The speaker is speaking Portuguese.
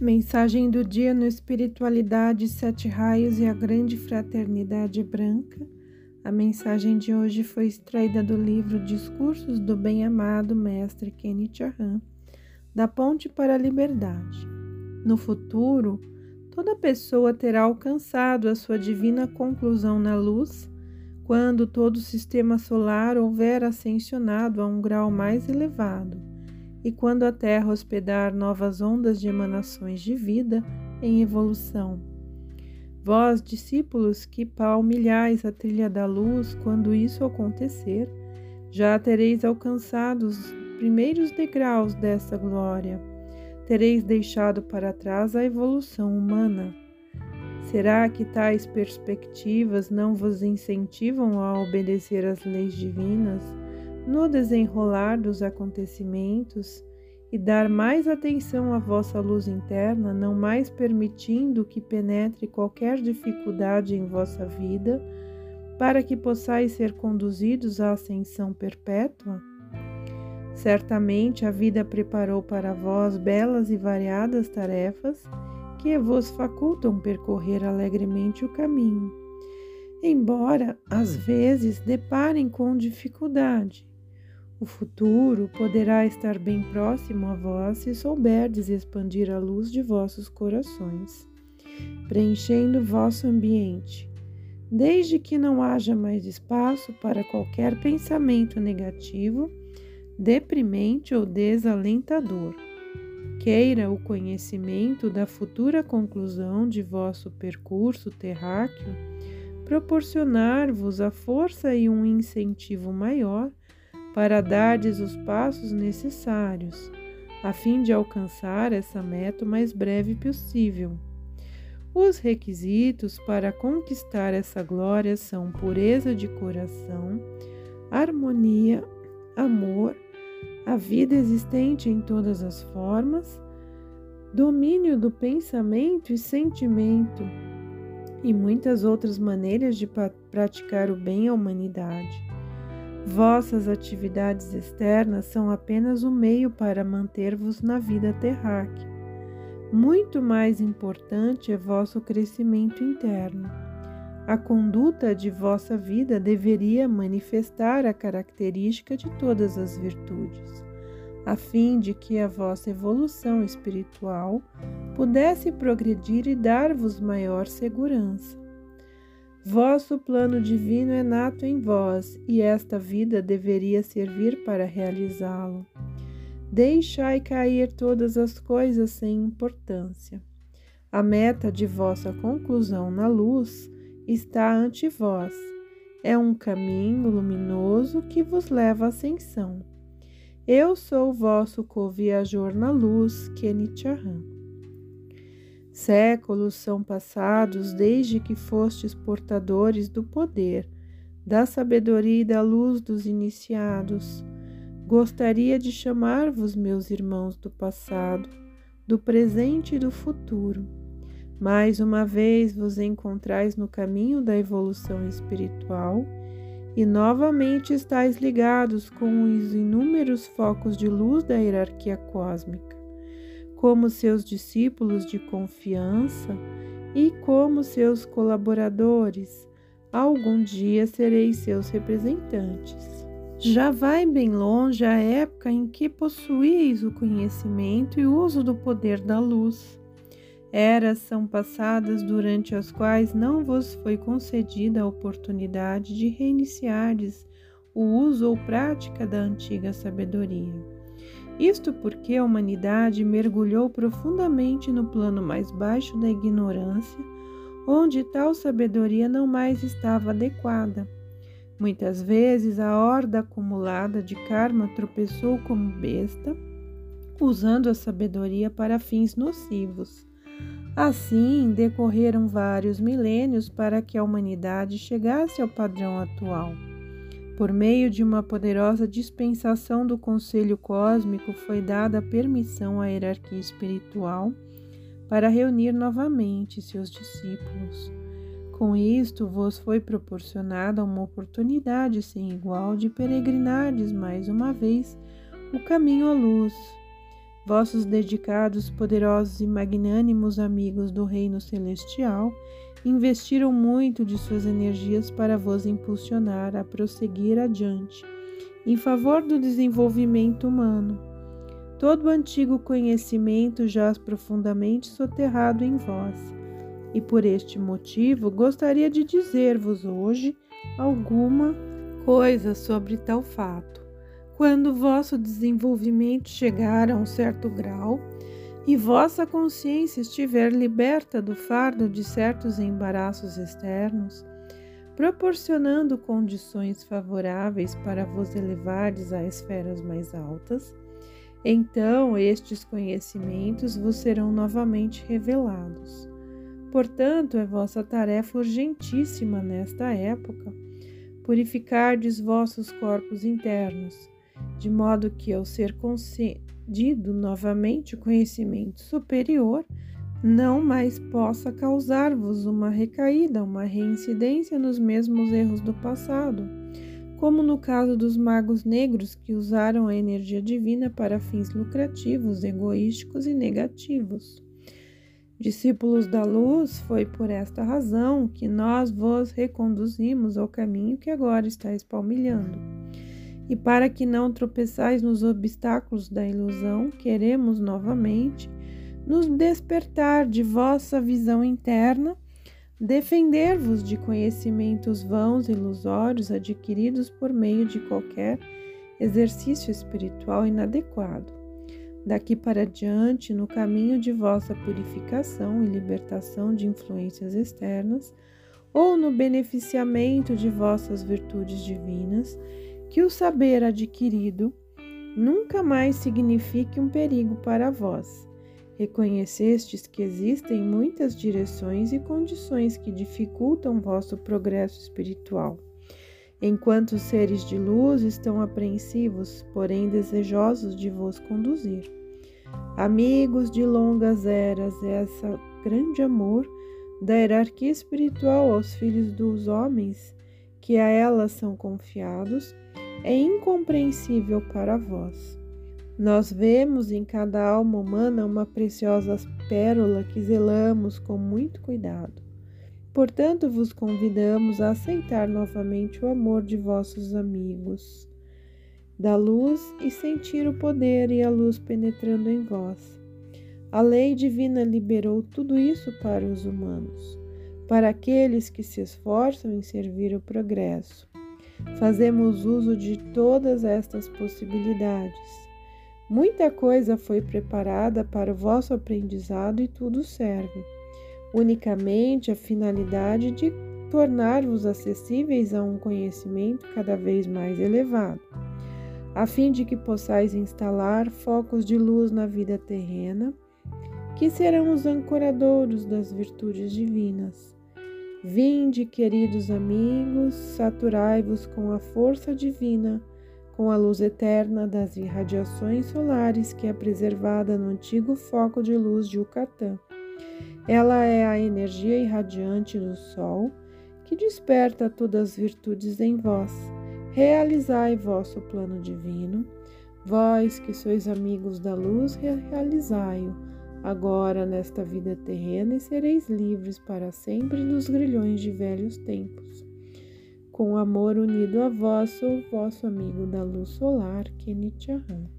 Mensagem do dia no Espiritualidade, Sete Raios e a Grande Fraternidade Branca. A mensagem de hoje foi extraída do livro Discursos do Bem-Amado Mestre Kenneth Arran, da Ponte para a Liberdade. No futuro, toda pessoa terá alcançado a sua divina conclusão na luz quando todo o sistema solar houver ascensionado a um grau mais elevado e quando a Terra hospedar novas ondas de emanações de vida em evolução. Vós, discípulos, que palmilhais a trilha da luz, quando isso acontecer, já tereis alcançado os primeiros degraus dessa glória. Tereis deixado para trás a evolução humana. Será que tais perspectivas não vos incentivam a obedecer às leis divinas? No desenrolar dos acontecimentos e dar mais atenção à vossa luz interna, não mais permitindo que penetre qualquer dificuldade em vossa vida, para que possais ser conduzidos à ascensão perpétua? Certamente a vida preparou para vós belas e variadas tarefas que vos facultam percorrer alegremente o caminho, embora às vezes deparem com dificuldade o futuro poderá estar bem próximo a vós se souberdes expandir a luz de vossos corações, preenchendo vosso ambiente, desde que não haja mais espaço para qualquer pensamento negativo, deprimente ou desalentador. Queira o conhecimento da futura conclusão de vosso percurso terráqueo proporcionar-vos a força e um incentivo maior para dardes os passos necessários, a fim de alcançar essa meta o mais breve possível. Os requisitos para conquistar essa glória são pureza de coração, harmonia, amor, a vida existente em todas as formas, domínio do pensamento e sentimento e muitas outras maneiras de praticar o bem à humanidade. Vossas atividades externas são apenas o meio para manter-vos na vida terráquea. Muito mais importante é vosso crescimento interno. A conduta de vossa vida deveria manifestar a característica de todas as virtudes, a fim de que a vossa evolução espiritual pudesse progredir e dar-vos maior segurança. Vosso plano divino é nato em vós, e esta vida deveria servir para realizá-lo. Deixai cair todas as coisas sem importância. A meta de vossa conclusão na luz está ante vós. É um caminho luminoso que vos leva à ascensão. Eu sou vosso co-viajor na luz, Kenichahan. Séculos são passados desde que fostes portadores do poder, da sabedoria e da luz dos iniciados. Gostaria de chamar-vos meus irmãos do passado, do presente e do futuro. Mais uma vez vos encontrais no caminho da evolução espiritual e novamente estáis ligados com os inúmeros focos de luz da hierarquia cósmica como seus discípulos de confiança e como seus colaboradores. Algum dia sereis seus representantes. Já vai bem longe a época em que possuís o conhecimento e o uso do poder da luz. Eras são passadas durante as quais não vos foi concedida a oportunidade de reiniciardes o uso ou prática da antiga sabedoria. Isto porque a humanidade mergulhou profundamente no plano mais baixo da ignorância, onde tal sabedoria não mais estava adequada. Muitas vezes a horda acumulada de karma tropeçou como besta, usando a sabedoria para fins nocivos. Assim, decorreram vários milênios para que a humanidade chegasse ao padrão atual. Por meio de uma poderosa dispensação do Conselho Cósmico, foi dada permissão à hierarquia espiritual para reunir novamente seus discípulos. Com isto, vos foi proporcionada uma oportunidade sem igual de peregrinardes mais uma vez o caminho à luz. vossos dedicados, poderosos e magnânimos amigos do Reino Celestial investiram muito de suas energias para vos impulsionar a prosseguir adiante, em favor do desenvolvimento humano. Todo o antigo conhecimento jaz profundamente soterrado em vós, e por este motivo gostaria de dizer-vos hoje alguma coisa sobre tal fato. Quando vosso desenvolvimento chegar a um certo grau, e vossa consciência estiver liberta do fardo de certos embaraços externos, proporcionando condições favoráveis para vos elevardes a esferas mais altas, então estes conhecimentos vos serão novamente revelados. Portanto, é vossa tarefa urgentíssima nesta época purificardes vossos corpos internos, de modo que, ao ser consciente dido novamente o conhecimento superior, não mais possa causar-vos uma recaída, uma reincidência nos mesmos erros do passado, como no caso dos magos negros que usaram a energia divina para fins lucrativos, egoísticos e negativos. Discípulos da luz, foi por esta razão que nós vos reconduzimos ao caminho que agora estáis palmilhando. E para que não tropeçais nos obstáculos da ilusão, queremos novamente nos despertar de vossa visão interna, defender-vos de conhecimentos vãos e ilusórios adquiridos por meio de qualquer exercício espiritual inadequado. Daqui para diante, no caminho de vossa purificação e libertação de influências externas, ou no beneficiamento de vossas virtudes divinas, que o saber adquirido nunca mais signifique um perigo para vós. Reconhecestes que existem muitas direções e condições que dificultam vosso progresso espiritual. Enquanto os seres de luz estão apreensivos, porém desejosos de vos conduzir. Amigos de longas eras, essa grande amor da hierarquia espiritual aos filhos dos homens, que a elas são confiados, é incompreensível para vós. Nós vemos em cada alma humana uma preciosa pérola que zelamos com muito cuidado. Portanto, vos convidamos a aceitar novamente o amor de vossos amigos, da luz e sentir o poder e a luz penetrando em vós. A lei divina liberou tudo isso para os humanos, para aqueles que se esforçam em servir o progresso. Fazemos uso de todas estas possibilidades. Muita coisa foi preparada para o vosso aprendizado e tudo serve. Unicamente a finalidade de tornar-vos acessíveis a um conhecimento cada vez mais elevado, a fim de que possais instalar focos de luz na vida terrena, que serão os ancoradouros das virtudes divinas Vinde, queridos amigos, saturai-vos com a força divina, com a luz eterna das irradiações solares que é preservada no antigo foco de luz de Yucatán. Ela é a energia irradiante do Sol que desperta todas as virtudes em vós. Realizai vosso plano divino. Vós que sois amigos da luz, realizai-o agora nesta vida terrena e sereis livres para sempre dos grilhões de velhos tempos. Com amor unido a vós, sou vosso amigo da luz solar, Kenichiahan.